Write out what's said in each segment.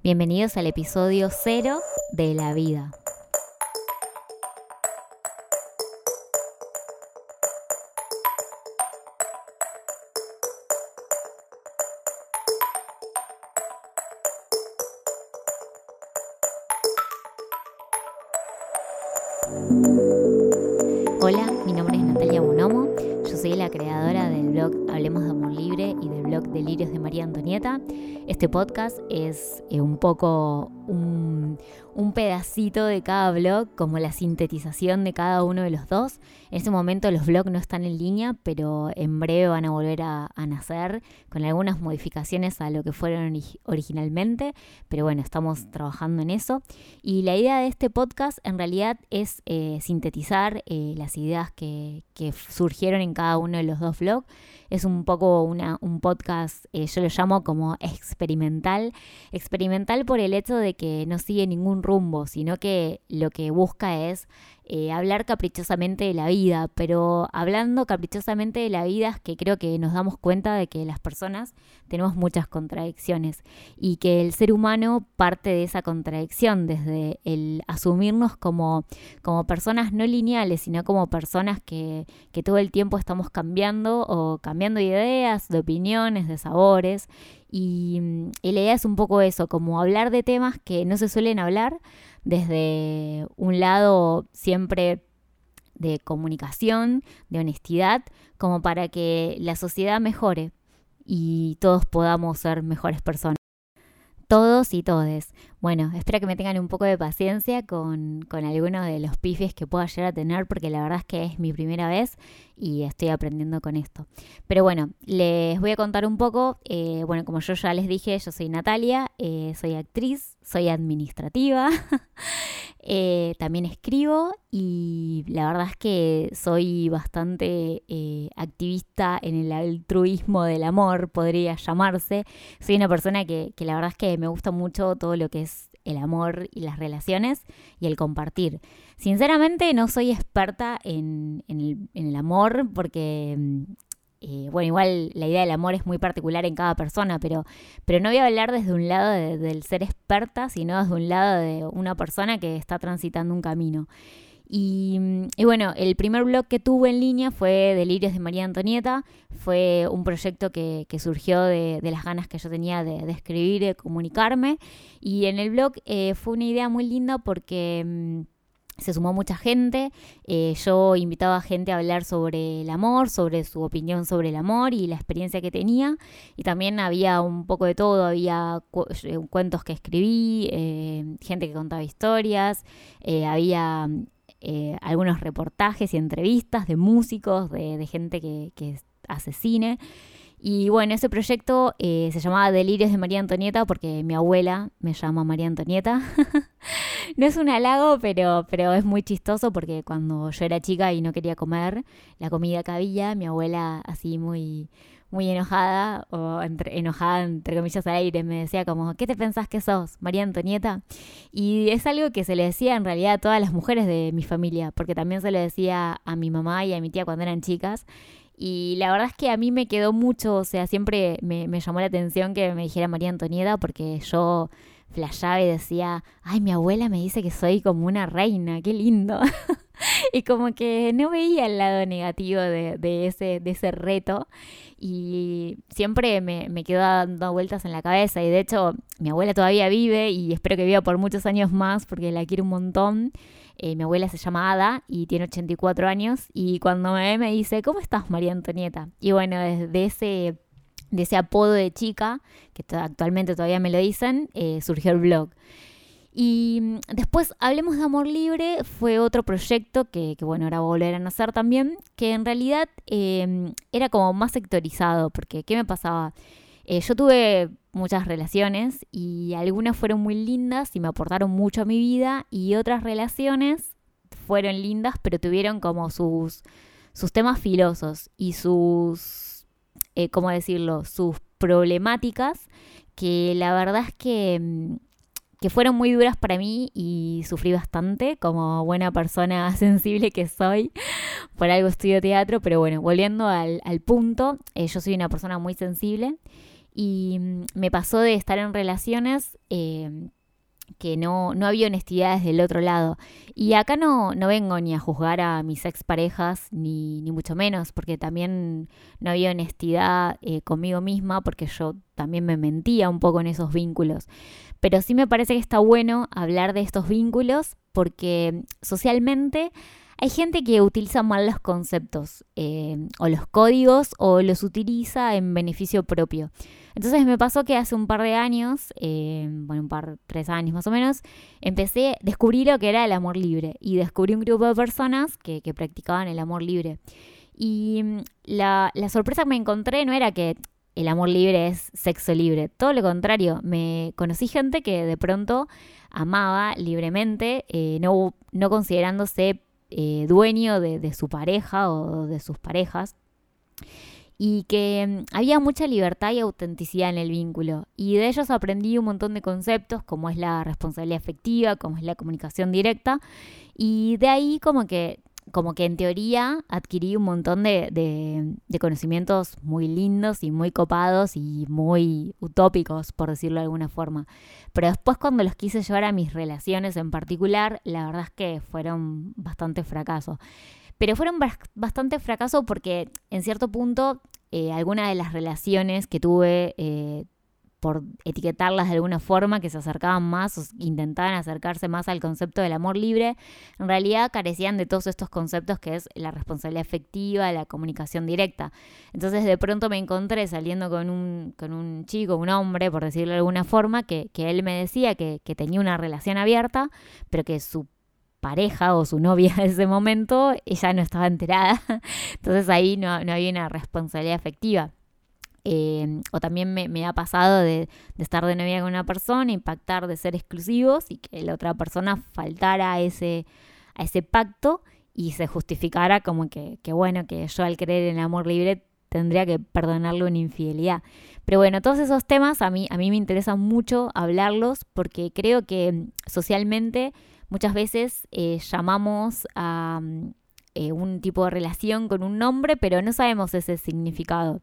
Bienvenidos al episodio cero de La Vida. Creadora del blog Hablemos de Amor Libre y del blog Delirios de María Antonieta. Este podcast es eh, un poco un, un pedacito de cada blog, como la sintetización de cada uno de los dos. En este momento los blogs no están en línea, pero en breve van a volver a, nacer con algunas modificaciones a lo que fueron originalmente. Pero bueno, estamos trabajando en eso. Y la idea de este podcast en realidad es eh, sintetizar eh, las ideas que, que surgieron en cada uno de los dos blogs es un poco una, un podcast, eh, yo lo llamo como experimental. Experimental por el hecho de que no sigue ningún rumbo, sino que lo que busca es eh, hablar caprichosamente de la vida, pero hablando caprichosamente de la vida es que creo que nos damos cuenta de que las personas tenemos muchas contradicciones y que el ser humano parte de esa contradicción, desde el asumirnos como, como personas no lineales, sino como personas que, que todo el tiempo estamos cambiando o cambiando ideas, de opiniones, de sabores. Y, y la idea es un poco eso, como hablar de temas que no se suelen hablar desde un lado siempre de comunicación, de honestidad, como para que la sociedad mejore y todos podamos ser mejores personas todos y todes. Bueno, espero que me tengan un poco de paciencia con, con algunos de los pifes que pueda llegar a tener, porque la verdad es que es mi primera vez y estoy aprendiendo con esto. Pero bueno, les voy a contar un poco. Eh, bueno, como yo ya les dije, yo soy Natalia, eh, soy actriz, soy administrativa, eh, también escribo y la verdad es que soy bastante activista en el altruismo del amor, podría llamarse. Soy una persona que, que la verdad es que me gusta mucho todo lo que es el amor y las relaciones y el compartir. Sinceramente no soy experta en, el, amor porque, mm, eh, bueno, igual la idea del amor es muy particular en cada persona, pero, pero no voy a hablar desde un lado del ser experta, sino desde un lado de una persona que está transitando un camino. Y, bueno, el primer blog que tuve en línea fue Delirios de María Antonieta. Fue un proyecto que, surgió de, las ganas que yo tenía de, escribir, de comunicarme. Y en el blog eh, fue una idea muy linda porque mm, se sumó mucha gente. Eh, yo invitaba a gente a hablar sobre el amor, sobre su opinión sobre el amor y la experiencia que tenía. Y también había un poco de todo, había eh, cuentos que escribí, gente que contaba historias, había eh, algunos reportajes y entrevistas de músicos, de, gente que, que, hace cine. Y bueno, ese proyecto eh, se llamaba Delirios de María Antonieta porque mi abuela me llama María Antonieta. no es un halago, pero, pero es muy chistoso porque cuando yo era chica y no quería comer la comida que había, mi abuela así muy muy enojada, o enojada entre comillas al aire, me decía como, ¿qué te pensás que sos, María Antonieta? Y es algo que se le decía en realidad a todas las mujeres de mi familia, porque también se le decía a mi mamá y a mi tía cuando eran chicas. Y la verdad es que a mí me quedó mucho, o sea, siempre me llamó la atención que me dijera María Antonieta, porque yo flashaba y decía, ay, mi abuela me dice que soy como una reina, qué lindo. y como que no veía el lado negativo de, ese, de ese reto y siempre me, me quedó dando vueltas en la cabeza y de hecho mi abuela todavía vive y espero que viva por muchos años más porque la quiero un montón. Eh, mi abuela se llama Ada y tiene 84 años y cuando me ve me dice, ¿cómo estás María Antonieta? Y bueno, desde ese de ese apodo de chica, que actualmente todavía me lo dicen, eh, surgió el blog. Y mm, después, Hablemos de Amor Libre, fue otro proyecto que, bueno, ahora volver a nacer también, que en realidad em, era como más sectorizado, porque ¿qué me pasaba? Eh, yo tuve muchas relaciones y algunas fueron muy lindas y me aportaron mucho a mi vida y otras relaciones fueron lindas, pero tuvieron como sus, sus temas filosos y sus eh, ¿cómo decirlo?, sus problemáticas, que la verdad es que, mm, que fueron muy duras para mí y sufrí bastante como buena persona sensible que soy. Por algo estudio teatro, pero bueno, volviendo al, punto, eh, yo soy una persona muy sensible y mm, me pasó de estar en relaciones eh, que no, no había honestidad desde el otro lado. Y acá no, no vengo ni a juzgar a mis exparejas, ni, ni mucho menos, porque también no había honestidad eh, conmigo misma, porque yo también me mentía un poco en esos vínculos. Pero sí me parece que está bueno hablar de estos vínculos, porque socialmente hay gente que utiliza mal los conceptos eh, o los códigos o los utiliza en beneficio propio. Entonces me pasó que hace un par de años, eh, bueno, un par, tres años más o menos, empecé, descubrí lo que era el amor libre y descubrí un grupo de personas que, practicaban el amor libre. Y mm, la, la sorpresa que me encontré no era que el amor libre es sexo libre. Todo lo contrario, me conocí gente que de pronto amaba libremente, eh, no, no considerándose eh, dueño de, su pareja o de sus parejas y que mm, había mucha libertad y autenticidad en el vínculo. Y de ellos aprendí un montón de conceptos como es la responsabilidad afectiva, como es la comunicación directa. Y de ahí como que, como que en teoría adquirí un montón de, de conocimientos muy lindos y muy copados y muy utópicos, por decirlo de alguna forma. Pero después cuando los quise llevar a mis relaciones en particular, la verdad es que fueron bastante fracasos. Pero fueron bastante fracasos porque en cierto punto eh, algunas de las relaciones que tuve, eh, por etiquetarlas de alguna forma, que se acercaban más o intentaban acercarse más al concepto del amor libre, en realidad carecían de todos estos conceptos que es la responsabilidad efectiva, la comunicación directa. Entonces de pronto me encontré saliendo con un, con un chico, un hombre, por decirlo de alguna forma, que, que él me decía que, que tenía una relación abierta, pero que su pareja o su novia en ese momento, ella no estaba enterada. Entonces ahí no, había una responsabilidad efectiva. Em, o también me, ha pasado de, estar de novia con una persona, impactar de ser exclusivos y que la otra persona faltara a ese, a ese pacto y se justificara como que, bueno, que yo al creer en el amor libre tendría que perdonarle una infidelidad. Pero bueno, todos esos temas a mí, a mí me interesa mucho hablarlos porque creo que socialmente Muchas veces eh, llamamos a mm, eh, un tipo de relación con un nombre, pero no sabemos ese significado.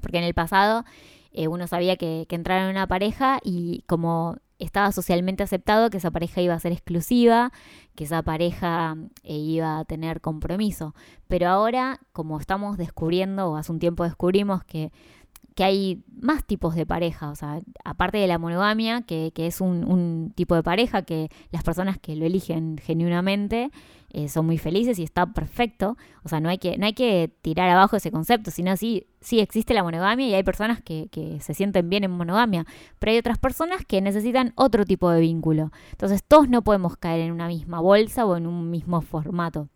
Porque en el pasado eh, uno sabía que, que en una pareja y como estaba socialmente aceptado que esa pareja iba a ser exclusiva, que esa pareja iba a tener compromiso. Pero ahora, como estamos descubriendo, o hace un tiempo descubrimos que que hay más tipos de pareja, o sea, aparte de la monogamia, que, es un, tipo de pareja que las personas que lo eligen genuinamente eh, son muy felices y está perfecto, o sea, no hay que, no hay que tirar abajo ese concepto, sino sí, sí existe la monogamia y hay personas que, que se sienten bien en monogamia, pero hay otras personas que necesitan otro tipo de vínculo, entonces todos no podemos caer en una misma bolsa o en un mismo formato.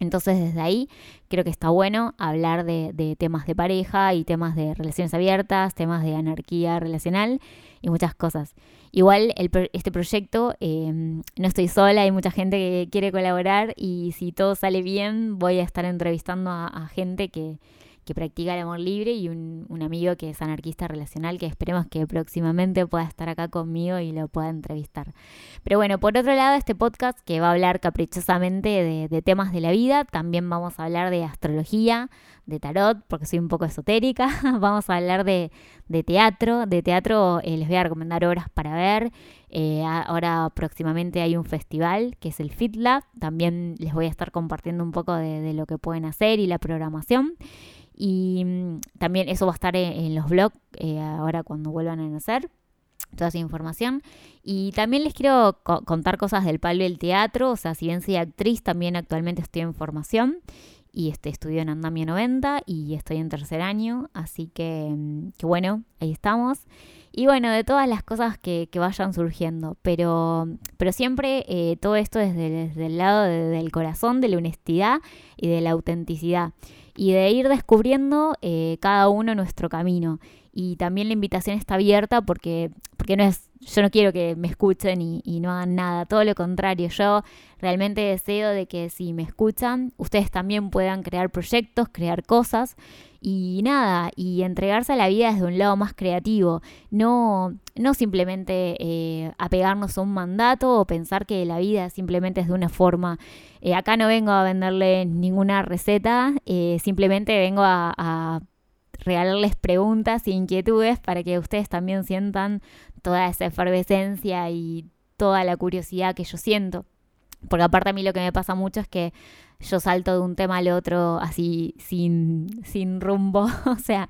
Entonces desde ahí creo que está bueno hablar de, temas de pareja y temas de relaciones abiertas, temas de anarquía relacional y muchas cosas. Igual este proyecto em, no estoy sola, hay mucha gente que quiere colaborar y si todo sale bien voy a estar entrevistando a gente que, que practica el amor libre y un, amigo que es anarquista relacional que esperemos que próximamente pueda estar acá conmigo y lo pueda entrevistar. Pero bueno, por otro lado, este podcast que va a hablar caprichosamente de, temas de la vida, también vamos a hablar de astrología, de tarot, porque soy un poco esotérica, vamos a hablar de, teatro, de teatro eh, les voy a recomendar obras para ver. Eh, ahora próximamente hay un festival que es el FitLab. También les voy a estar compartiendo un poco de, de, lo que pueden hacer y la programación. Y mm, también eso va a estar en, los blogs eh, ahora cuando vuelvan a nacer toda esa información. Y también les quiero contar cosas del palo del teatro, o sea, si bien soy actriz, también actualmente estoy en formación y este, estudio en Andamio 90 y estoy en tercer año, así que, mm, que bueno, ahí estamos. Y bueno, de todas las cosas que, que vayan surgiendo, pero, pero siempre eh, todo esto desde el lado del corazón, de la honestidad y de la autenticidad y de ir descubriendo eh, cada uno nuestro camino. Y también la invitación está abierta porque, porque no es, yo no quiero que me escuchen y, no hagan nada, todo lo contrario, yo realmente deseo de que si me escuchan, ustedes también puedan crear proyectos, crear cosas y nada, y entregarse a la vida desde un lado más creativo, no, no simplemente eh, apegarnos a un mandato o pensar que la vida simplemente es de una forma. Eh, acá no vengo a venderle ninguna receta, eh, simplemente vengo a, regalarles preguntas e inquietudes para que ustedes también sientan toda esa efervescencia y toda la curiosidad que yo siento. Porque aparte a mí lo que me pasa mucho es que yo salto de un tema al otro así sin, sin rumbo. o sea,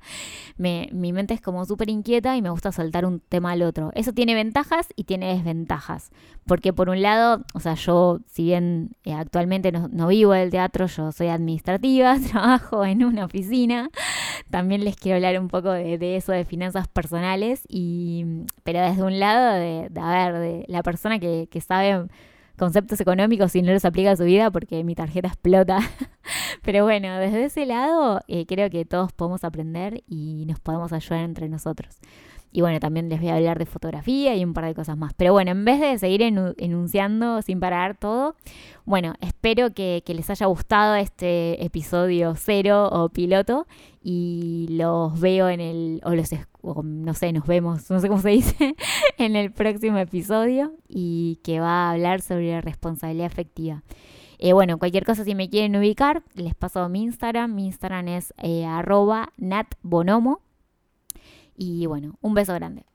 me, mi mente es como súper inquieta y me gusta saltar un tema al otro. Eso tiene ventajas y tiene desventajas. Porque por un lado, o sea, yo si bien eh, actualmente no, vivo del teatro, yo soy administrativa, trabajo en una oficina. También les quiero hablar un poco de, eso, de finanzas personales. Y, pero desde un lado, de, de ver, de la persona que, que sabe conceptos económicos y no los aplica a su vida porque mi tarjeta explota. Pero bueno, desde ese lado eh, creo que todos podemos aprender y nos podemos ayudar entre nosotros. Y bueno, también les voy a hablar de fotografía y un par de cosas más. Pero bueno, en vez de seguir enunciando sin parar todo, bueno, espero que, les haya gustado este episodio cero o piloto y los veo en el, o los, no sé, nos vemos, no sé cómo se dice, en el próximo episodio y que va a hablar sobre la responsabilidad afectiva. Eh, bueno, cualquier cosa si me quieren ubicar, les paso mi Instagram. Mi Instagram es eh, arroba natbonomo. Y bueno, un beso grande.